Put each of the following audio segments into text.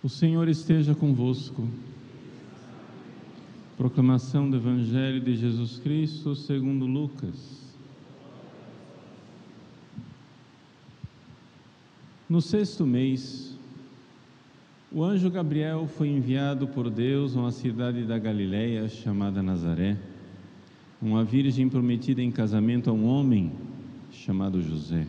O Senhor esteja convosco. Proclamação do Evangelho de Jesus Cristo segundo Lucas. No sexto mês, o anjo Gabriel foi enviado por Deus a uma cidade da Galiléia chamada Nazaré, uma virgem prometida em casamento a um homem chamado José.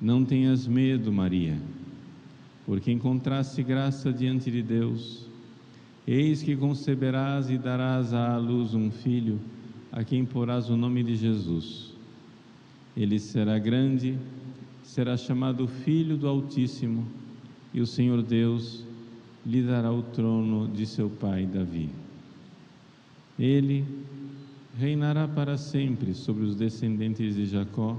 não tenhas medo, Maria, porque encontraste graça diante de Deus. Eis que conceberás e darás à luz um filho, a quem porás o nome de Jesus. Ele será grande, será chamado Filho do Altíssimo, e o Senhor Deus lhe dará o trono de seu pai Davi. Ele reinará para sempre sobre os descendentes de Jacó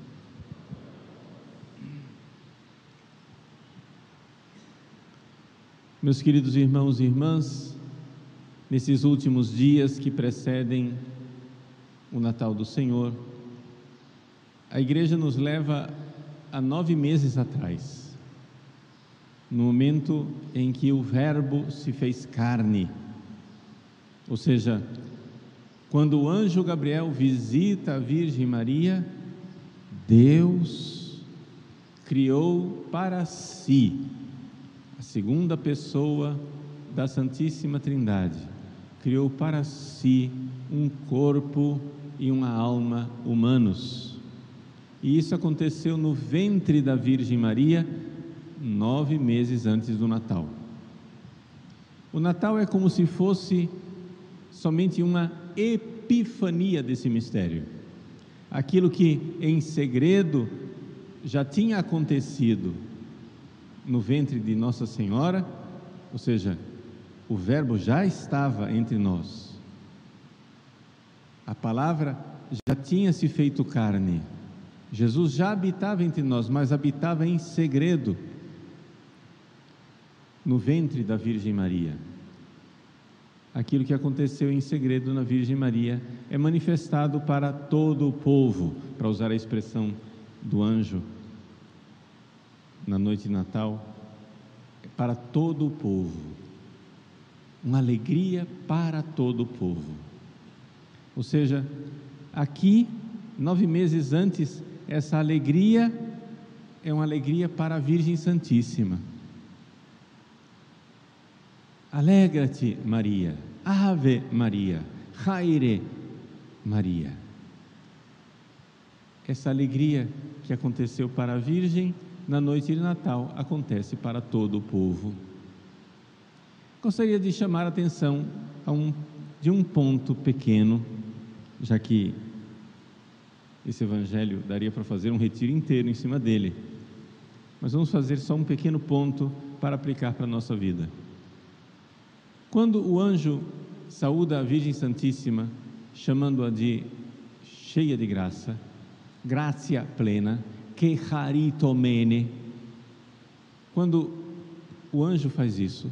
Meus queridos irmãos e irmãs, nesses últimos dias que precedem o Natal do Senhor, a igreja nos leva a nove meses atrás, no momento em que o Verbo se fez carne, ou seja, quando o anjo Gabriel visita a Virgem Maria, Deus criou para si a segunda pessoa da Santíssima Trindade, criou para si um corpo e uma alma humanos. E isso aconteceu no ventre da Virgem Maria, nove meses antes do Natal. O Natal é como se fosse somente uma epifania desse mistério. Aquilo que em segredo já tinha acontecido no ventre de Nossa Senhora, ou seja, o Verbo já estava entre nós. A palavra já tinha se feito carne. Jesus já habitava entre nós, mas habitava em segredo no ventre da Virgem Maria. Aquilo que aconteceu em segredo na Virgem Maria é manifestado para todo o povo, para usar a expressão do anjo na noite de Natal é para todo o povo. Uma alegria para todo o povo. Ou seja, aqui, nove meses antes, essa alegria é uma alegria para a Virgem Santíssima. Alegra-te, Maria. Ave Maria. Raire Maria. Essa alegria que aconteceu para a Virgem na noite de Natal acontece para todo o povo. Gostaria de chamar a atenção a um, de um ponto pequeno, já que esse evangelho daria para fazer um retiro inteiro em cima dele. Mas vamos fazer só um pequeno ponto para aplicar para a nossa vida. Quando o anjo saúda a Virgem Santíssima, chamando-a de cheia de graça, graça plena, que haritomene. Quando o anjo faz isso,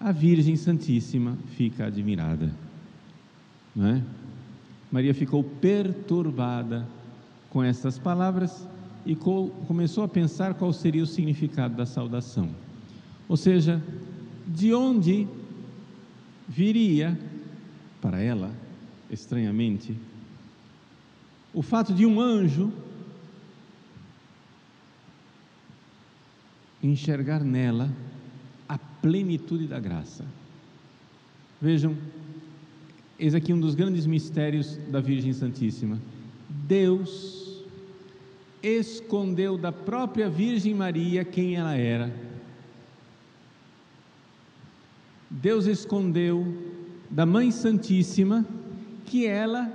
a Virgem Santíssima fica admirada, não é? Maria ficou perturbada com essas palavras e começou a pensar qual seria o significado da saudação. Ou seja, de onde viria para ela, estranhamente, o fato de um anjo enxergar nela a plenitude da graça. Vejam, eis aqui um dos grandes mistérios da Virgem Santíssima. Deus escondeu da própria Virgem Maria quem ela era. Deus escondeu da Mãe Santíssima que ela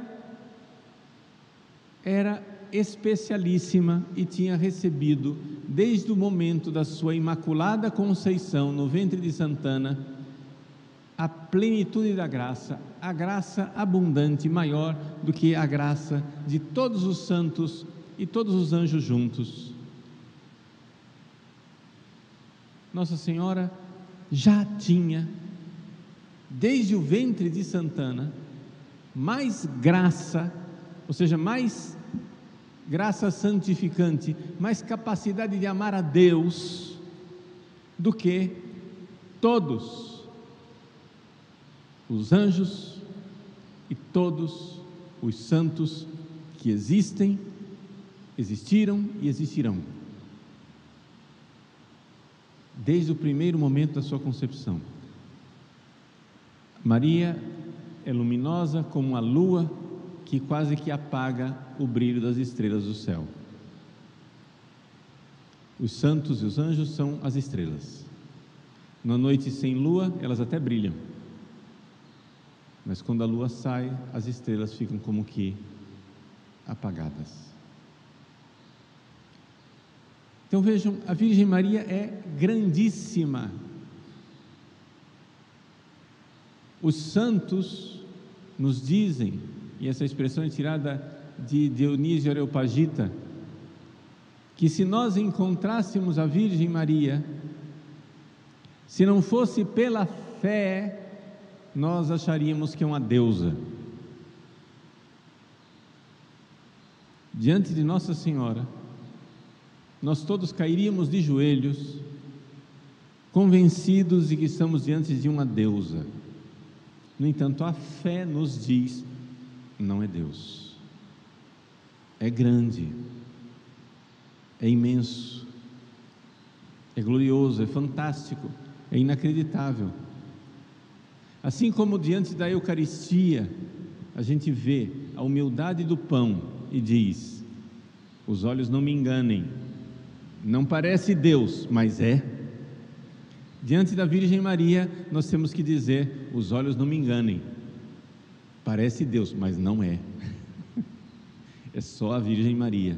era especialíssima e tinha recebido, desde o momento da sua imaculada conceição no ventre de Santana, a plenitude da graça, a graça abundante, maior do que a graça de todos os santos e todos os anjos juntos. Nossa Senhora já tinha, desde o ventre de Santana, mais graça, ou seja, mais graça santificante, mais capacidade de amar a Deus do que todos os anjos e todos os santos que existem, existiram e existirão. Desde o primeiro momento da sua concepção. Maria é luminosa como a lua que quase que apaga o brilho das estrelas do céu. Os santos e os anjos são as estrelas. Na noite sem lua, elas até brilham. Mas quando a lua sai, as estrelas ficam como que apagadas. Então vejam, a Virgem Maria é grandíssima. Os santos nos dizem e essa expressão é tirada de Dionísio Areopagita, que se nós encontrássemos a Virgem Maria, se não fosse pela fé, nós acharíamos que é uma deusa. Diante de Nossa Senhora, nós todos cairíamos de joelhos, convencidos de que estamos diante de uma deusa. No entanto, a fé nos diz não é Deus. É grande, é imenso, é glorioso, é fantástico, é inacreditável. Assim como diante da Eucaristia, a gente vê a humildade do pão e diz: os olhos não me enganem, não parece Deus, mas é. Diante da Virgem Maria, nós temos que dizer: os olhos não me enganem, Parece Deus, mas não é. É só a Virgem Maria.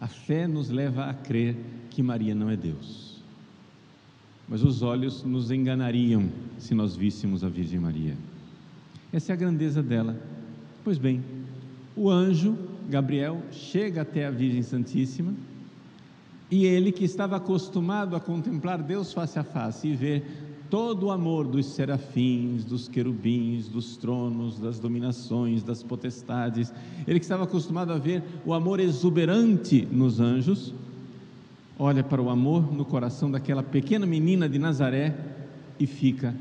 A fé nos leva a crer que Maria não é Deus. Mas os olhos nos enganariam se nós víssemos a Virgem Maria. Essa é a grandeza dela. Pois bem, o anjo Gabriel chega até a Virgem Santíssima e ele, que estava acostumado a contemplar Deus face a face e ver todo o amor dos serafins, dos querubins, dos tronos, das dominações, das potestades. Ele que estava acostumado a ver o amor exuberante nos anjos, olha para o amor no coração daquela pequena menina de Nazaré e fica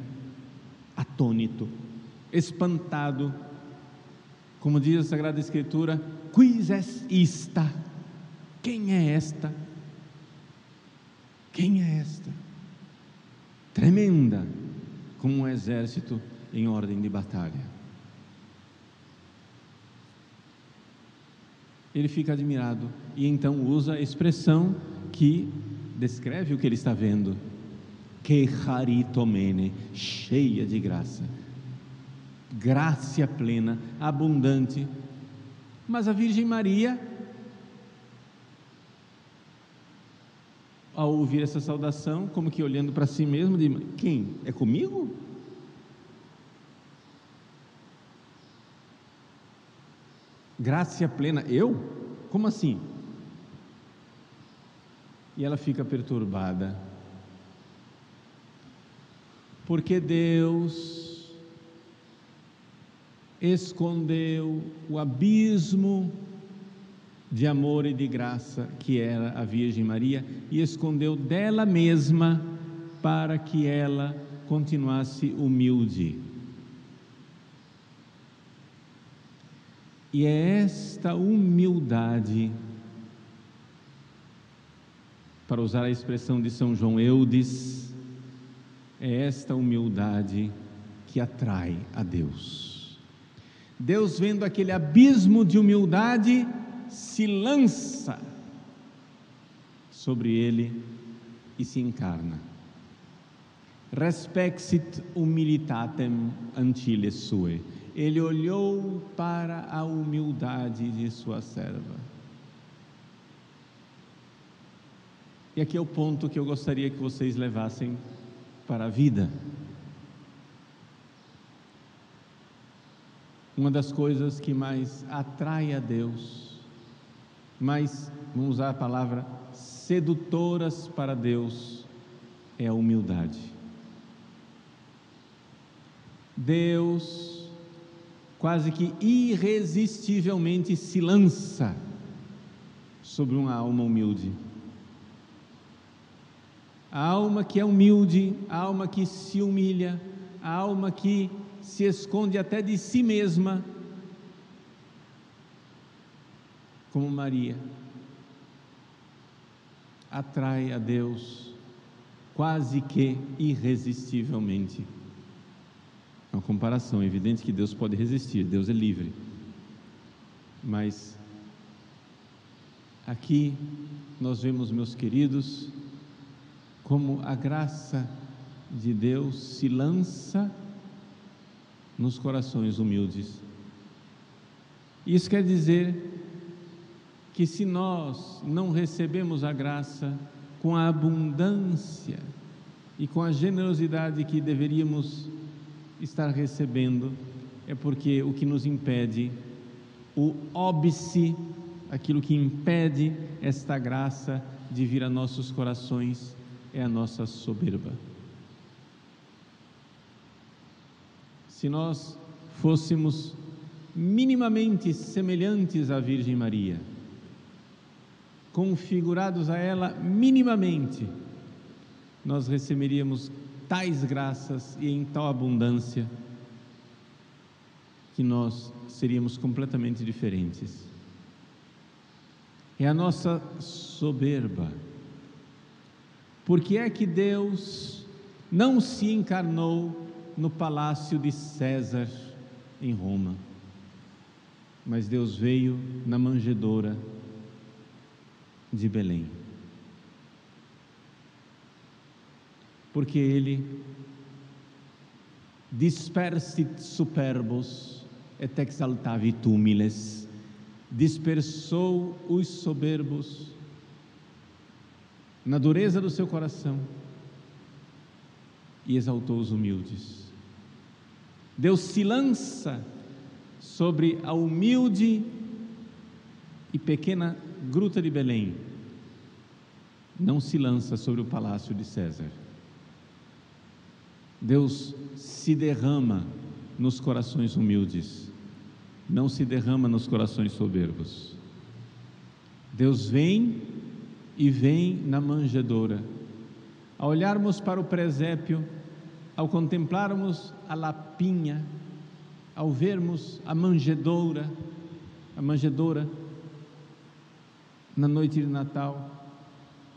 atônito, espantado. Como diz a Sagrada Escritura, quis es ista? Quem é esta? Quem é esta? Tremenda, como um exército em ordem de batalha. Ele fica admirado e então usa a expressão que descreve o que ele está vendo. Que cheia de graça, graça plena, abundante. Mas a Virgem Maria ao ouvir essa saudação, como que olhando para si mesmo, de quem? É comigo? Graça plena, eu? Como assim? E ela fica perturbada. Porque Deus escondeu o abismo de amor e de graça que era a Virgem Maria e escondeu dela mesma para que ela continuasse humilde. E é esta humildade, para usar a expressão de São João Eudes, é esta humildade que atrai a Deus. Deus, vendo aquele abismo de humildade, se lança sobre ele e se encarna. Respexit humilitatem antile sue. Ele olhou para a humildade de sua serva. E aqui é o ponto que eu gostaria que vocês levassem para a vida. Uma das coisas que mais atrai a Deus mas vamos usar a palavra sedutoras para Deus é a humildade. Deus quase que irresistivelmente se lança sobre uma alma humilde. A alma que é humilde, a alma que se humilha, a alma que se esconde até de si mesma, como Maria, atrai a Deus quase que irresistivelmente. É uma comparação, é evidente que Deus pode resistir, Deus é livre. Mas aqui nós vemos, meus queridos, como a graça de Deus se lança nos corações humildes. Isso quer dizer que se nós não recebemos a graça com a abundância e com a generosidade que deveríamos estar recebendo, é porque o que nos impede, o óbice, aquilo que impede esta graça de vir a nossos corações, é a nossa soberba. Se nós fôssemos minimamente semelhantes à Virgem Maria, configurados a ela minimamente, nós receberíamos tais graças e em tal abundância que nós seríamos completamente diferentes. É a nossa soberba. Por que é que Deus não se encarnou no palácio de César em Roma? Mas Deus veio na manjedoura de Belém. Porque ele dispersit superbos et exaltavit humiles, dispersou os soberbos na dureza do seu coração e exaltou os humildes. Deus se lança sobre a humilde e pequena gruta de Belém, não se lança sobre o palácio de César. Deus se derrama nos corações humildes, não se derrama nos corações soberbos. Deus vem e vem na manjedoura. Ao olharmos para o presépio, ao contemplarmos a lapinha, ao vermos a manjedoura, a manjedoura na noite de Natal,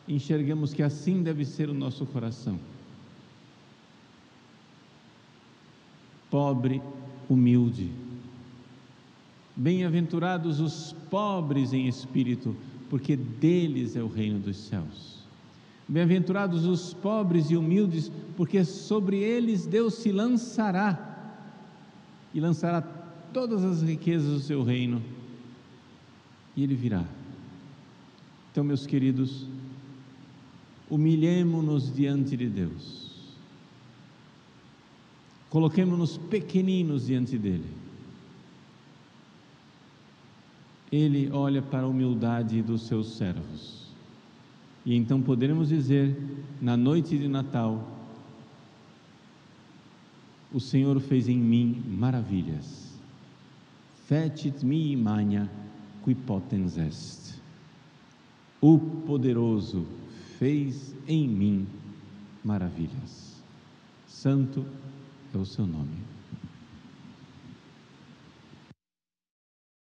enxergamos que assim deve ser o nosso coração. Pobre, humilde. Bem-aventurados os pobres em espírito, porque deles é o reino dos céus. Bem-aventurados os pobres e humildes, porque sobre eles Deus se lançará e lançará todas as riquezas do seu reino, e ele virá. Então, meus queridos, humilhemos-nos diante de Deus, coloquemos-nos pequeninos diante dEle. Ele olha para a humildade dos seus servos. E então poderemos dizer, na noite de Natal, o Senhor fez em mim maravilhas. fecit mi magna qui potens est. O poderoso fez em mim maravilhas. Santo é o seu nome.